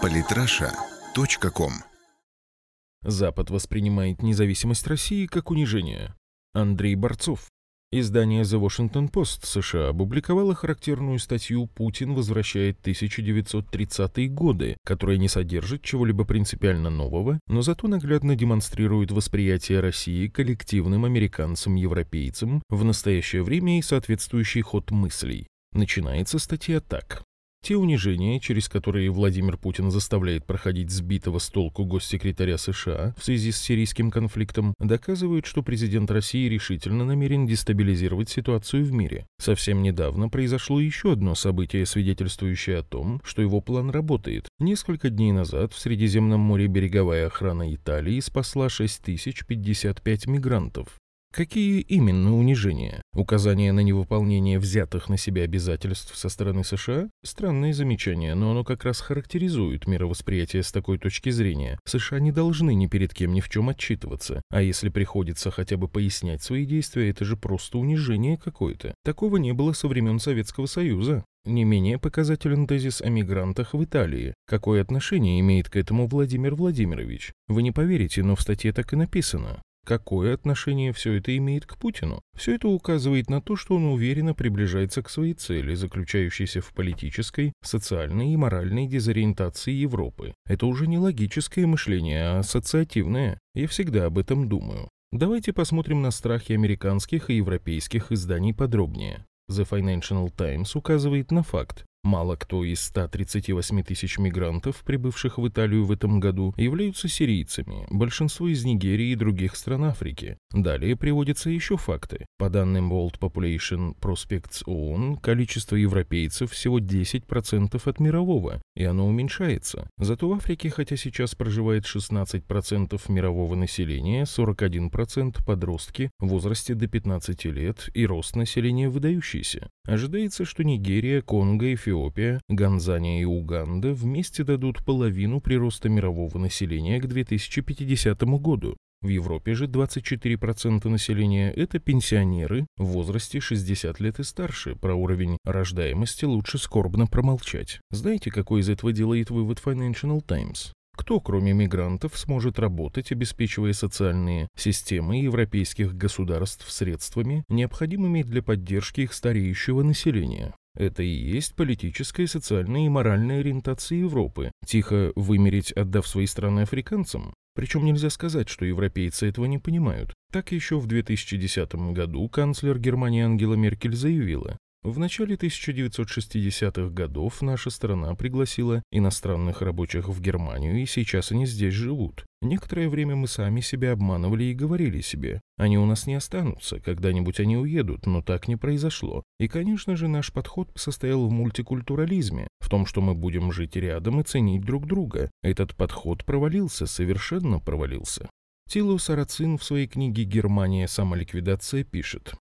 Политраша.ком Запад воспринимает независимость России как унижение. Андрей Борцов. Издание The Washington Post США опубликовало характерную статью «Путин возвращает 1930-е годы», которая не содержит чего-либо принципиально нового, но зато наглядно демонстрирует восприятие России коллективным американцам-европейцам в настоящее время и соответствующий ход мыслей. Начинается статья так. Те унижения, через которые Владимир Путин заставляет проходить сбитого с толку госсекретаря США в связи с сирийским конфликтом, доказывают, что президент России решительно намерен дестабилизировать ситуацию в мире. Совсем недавно произошло еще одно событие, свидетельствующее о том, что его план работает. Несколько дней назад в Средиземном море береговая охрана Италии спасла 6055 мигрантов. Какие именно унижения? Указание на невыполнение взятых на себя обязательств со стороны США? Странное замечание, но оно как раз характеризует мировосприятие с такой точки зрения. США не должны ни перед кем ни в чем отчитываться, а если приходится хотя бы пояснять свои действия, это же просто унижение какое-то. Такого не было со времен Советского Союза. Не менее показателен тезис о мигрантах в Италии. Какое отношение имеет к этому Владимир Владимирович? Вы не поверите, но в статье так и написано. Какое отношение все это имеет к Путину? Все это указывает на то, что он уверенно приближается к своей цели, заключающейся в политической, социальной и моральной дезориентации Европы. Это уже не логическое мышление, а ассоциативное. Я всегда об этом думаю. Давайте посмотрим на страхи американских и европейских изданий подробнее. The Financial Times указывает на факт, Мало кто из 138 тысяч мигрантов, прибывших в Италию в этом году, являются сирийцами, большинство из Нигерии и других стран Африки. Далее приводятся еще факты. По данным World Population Prospects ООН, количество европейцев всего 10% от мирового, и оно уменьшается. Зато в Африке, хотя сейчас проживает 16% мирового населения, 41% подростки в возрасте до 15 лет и рост населения выдающийся. Ожидается, что Нигерия, Конго и Фиолетовая Эфиопия, Ганзания и Уганда вместе дадут половину прироста мирового населения к 2050 году. В Европе же 24% населения – это пенсионеры в возрасте 60 лет и старше. Про уровень рождаемости лучше скорбно промолчать. Знаете, какой из этого делает вывод Financial Times? Кто, кроме мигрантов, сможет работать, обеспечивая социальные системы европейских государств средствами, необходимыми для поддержки их стареющего населения? Это и есть политическая, социальная и моральная ориентация Европы. Тихо вымереть, отдав свои страны африканцам? Причем нельзя сказать, что европейцы этого не понимают. Так еще в 2010 году канцлер Германии Ангела Меркель заявила, в начале 1960-х годов наша страна пригласила иностранных рабочих в Германию, и сейчас они здесь живут. Некоторое время мы сами себя обманывали и говорили себе, они у нас не останутся, когда-нибудь они уедут, но так не произошло. И, конечно же, наш подход состоял в мультикультурализме, в том, что мы будем жить рядом и ценить друг друга. Этот подход провалился, совершенно провалился. Тилу Сарацин в своей книге «Германия. Самоликвидация» пишет,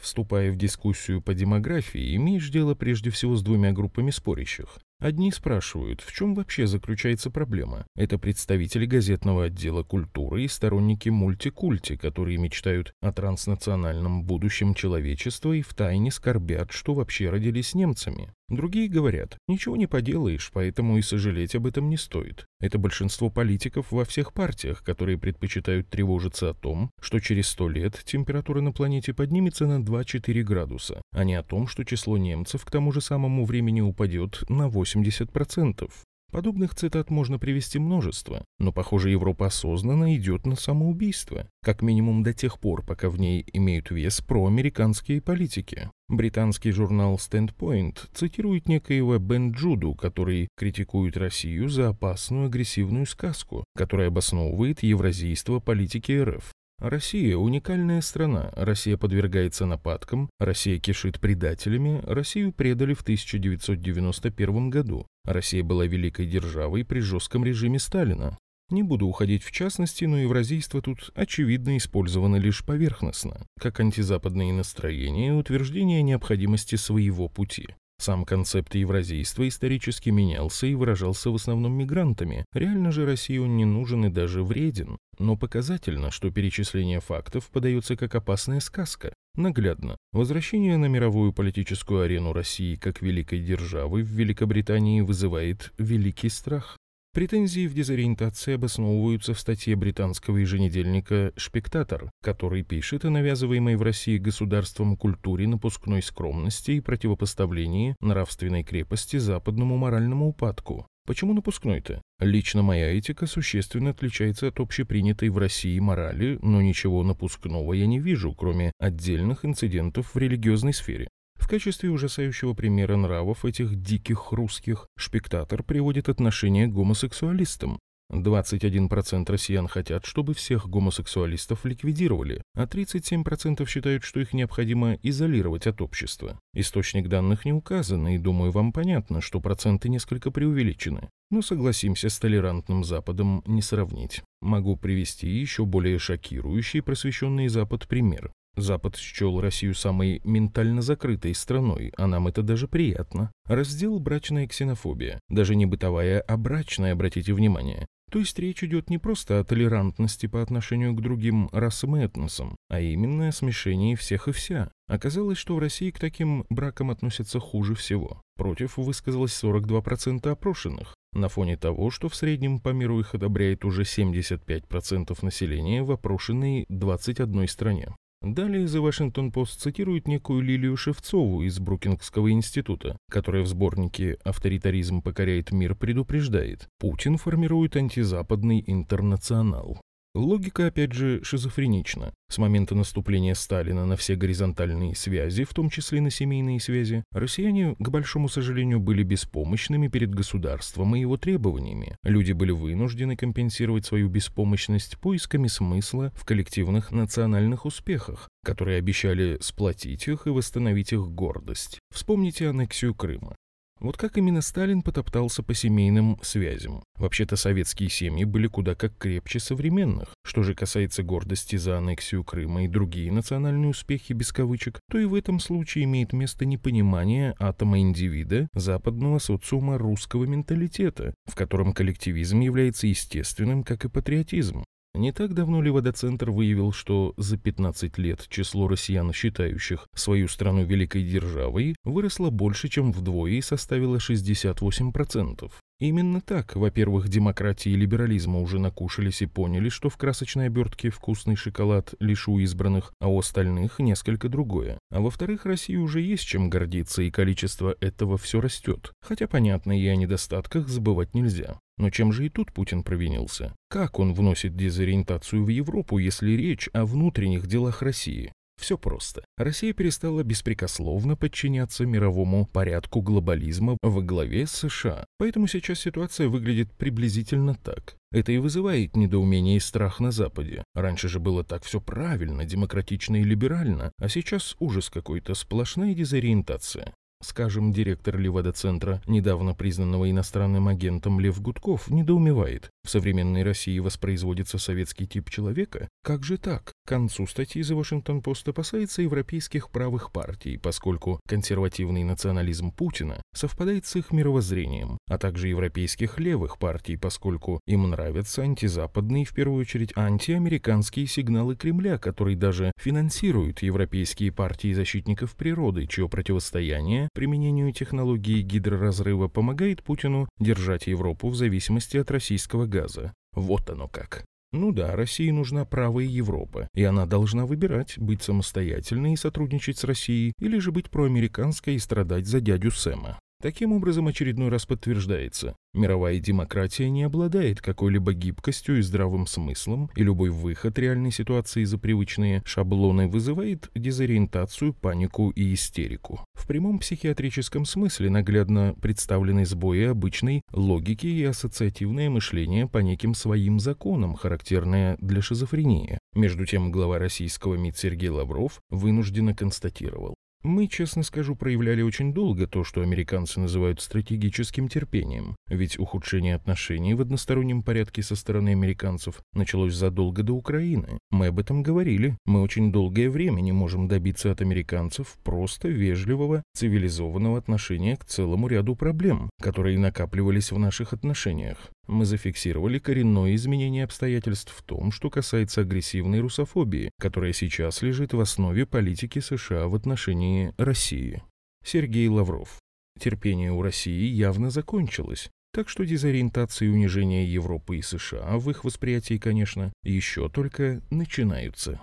Вступая в дискуссию по демографии, имеешь дело прежде всего с двумя группами спорящих. Одни спрашивают, в чем вообще заключается проблема. Это представители газетного отдела культуры и сторонники мультикульти, которые мечтают о транснациональном будущем человечества и втайне скорбят, что вообще родились немцами. Другие говорят, ничего не поделаешь, поэтому и сожалеть об этом не стоит. Это большинство политиков во всех партиях, которые предпочитают тревожиться о том, что через сто лет температура на планете поднимется на 2-4 градуса, а не о том, что число немцев к тому же самому времени упадет на 80%. Подобных цитат можно привести множество, но, похоже, Европа осознанно идет на самоубийство, как минимум до тех пор, пока в ней имеют вес проамериканские политики. Британский журнал Standpoint цитирует некоего Бен Джуду, который критикует Россию за опасную агрессивную сказку, которая обосновывает евразийство политики РФ. Россия – уникальная страна, Россия подвергается нападкам, Россия кишит предателями, Россию предали в 1991 году. Россия была великой державой при жестком режиме Сталина. Не буду уходить в частности, но евразийство тут очевидно использовано лишь поверхностно, как антизападные настроения и утверждение необходимости своего пути. Сам концепт евразийства исторически менялся и выражался в основном мигрантами. Реально же России он не нужен и даже вреден. Но показательно, что перечисление фактов подается как опасная сказка. Наглядно. Возвращение на мировую политическую арену России как великой державы в Великобритании вызывает великий страх. Претензии в дезориентации обосновываются в статье британского еженедельника «Шпектатор», который пишет о навязываемой в России государством культуре напускной скромности и противопоставлении нравственной крепости западному моральному упадку. Почему напускной-то? Лично моя этика существенно отличается от общепринятой в России морали, но ничего напускного я не вижу, кроме отдельных инцидентов в религиозной сфере. В качестве ужасающего примера нравов этих диких русских шпектатор приводит отношение к гомосексуалистам. 21% россиян хотят, чтобы всех гомосексуалистов ликвидировали, а 37% считают, что их необходимо изолировать от общества. Источник данных не указан, и думаю, вам понятно, что проценты несколько преувеличены. Но согласимся, с толерантным Западом не сравнить. Могу привести еще более шокирующий просвещенный Запад пример. Запад счел Россию самой ментально закрытой страной, а нам это даже приятно. Раздел «Брачная ксенофобия». Даже не бытовая, а брачная, обратите внимание. То есть речь идет не просто о толерантности по отношению к другим расам и этносам, а именно о смешении всех и вся. Оказалось, что в России к таким бракам относятся хуже всего. Против высказалось 42% опрошенных. На фоне того, что в среднем по миру их одобряет уже 75% населения в опрошенной 21 стране. Далее The Washington Post цитирует некую Лилию Шевцову из Брукингского института, которая в сборнике «Авторитаризм покоряет мир» предупреждает, Путин формирует антизападный интернационал. Логика, опять же, шизофренична. С момента наступления Сталина на все горизонтальные связи, в том числе на семейные связи, россияне, к большому сожалению, были беспомощными перед государством и его требованиями. Люди были вынуждены компенсировать свою беспомощность поисками смысла в коллективных национальных успехах, которые обещали сплотить их и восстановить их гордость. Вспомните аннексию Крыма. Вот как именно Сталин потоптался по семейным связям. Вообще-то советские семьи были куда как крепче современных. Что же касается гордости за аннексию Крыма и другие национальные успехи без кавычек, то и в этом случае имеет место непонимание атома индивида западного социума русского менталитета, в котором коллективизм является естественным, как и патриотизм. Не так давно Левада-центр выявил, что за 15 лет число россиян, считающих свою страну великой державой, выросло больше, чем вдвое и составило 68%. Именно так, во-первых, демократии и либерализма уже накушались и поняли, что в красочной обертке вкусный шоколад лишь у избранных, а у остальных несколько другое. А во-вторых, России уже есть чем гордиться, и количество этого все растет. Хотя, понятно, и о недостатках забывать нельзя. Но чем же и тут Путин провинился? Как он вносит дезориентацию в Европу, если речь о внутренних делах России? Все просто. Россия перестала беспрекословно подчиняться мировому порядку глобализма во главе США. Поэтому сейчас ситуация выглядит приблизительно так. Это и вызывает недоумение и страх на Западе. Раньше же было так все правильно, демократично и либерально, а сейчас ужас какой-то, сплошная дезориентация. Скажем, директор Левада-центра, недавно признанного иностранным агентом Лев Гудков, недоумевает. В современной России воспроизводится советский тип человека? Как же так? К концу статьи The Washington Post опасается европейских правых партий, поскольку консервативный национализм Путина совпадает с их мировоззрением, а также европейских левых партий, поскольку им нравятся антизападные, в первую очередь антиамериканские сигналы Кремля, который даже финансирует европейские партии защитников природы, чье противостояние применению технологии гидроразрыва помогает Путину держать Европу в зависимости от российского газа. Вот оно как. Ну да, России нужна правая Европа, и она должна выбирать, быть самостоятельной и сотрудничать с Россией, или же быть проамериканской и страдать за дядю Сэма. Таким образом, очередной раз подтверждается, мировая демократия не обладает какой-либо гибкостью и здравым смыслом, и любой выход реальной ситуации за привычные шаблоны вызывает дезориентацию, панику и истерику. В прямом психиатрическом смысле наглядно представлены сбои обычной логики и ассоциативное мышление по неким своим законам, характерное для шизофрении. Между тем, глава российского МИД Сергей Лавров вынужденно констатировал, Мы, честно скажу, проявляли очень долго то, что американцы называют стратегическим терпением, ведь ухудшение отношений в одностороннем порядке со стороны американцев началось задолго до Украины. Мы об этом говорили. Мы очень долгое время не можем добиться от американцев просто вежливого, цивилизованного отношения к целому ряду проблем, которые накапливались в наших отношениях мы зафиксировали коренное изменение обстоятельств в том, что касается агрессивной русофобии, которая сейчас лежит в основе политики США в отношении России. Сергей Лавров. Терпение у России явно закончилось, так что дезориентация и унижение Европы и США в их восприятии, конечно, еще только начинаются.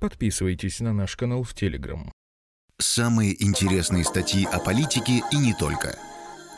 Подписывайтесь на наш канал в Телеграм. Самые интересные статьи о политике и не только –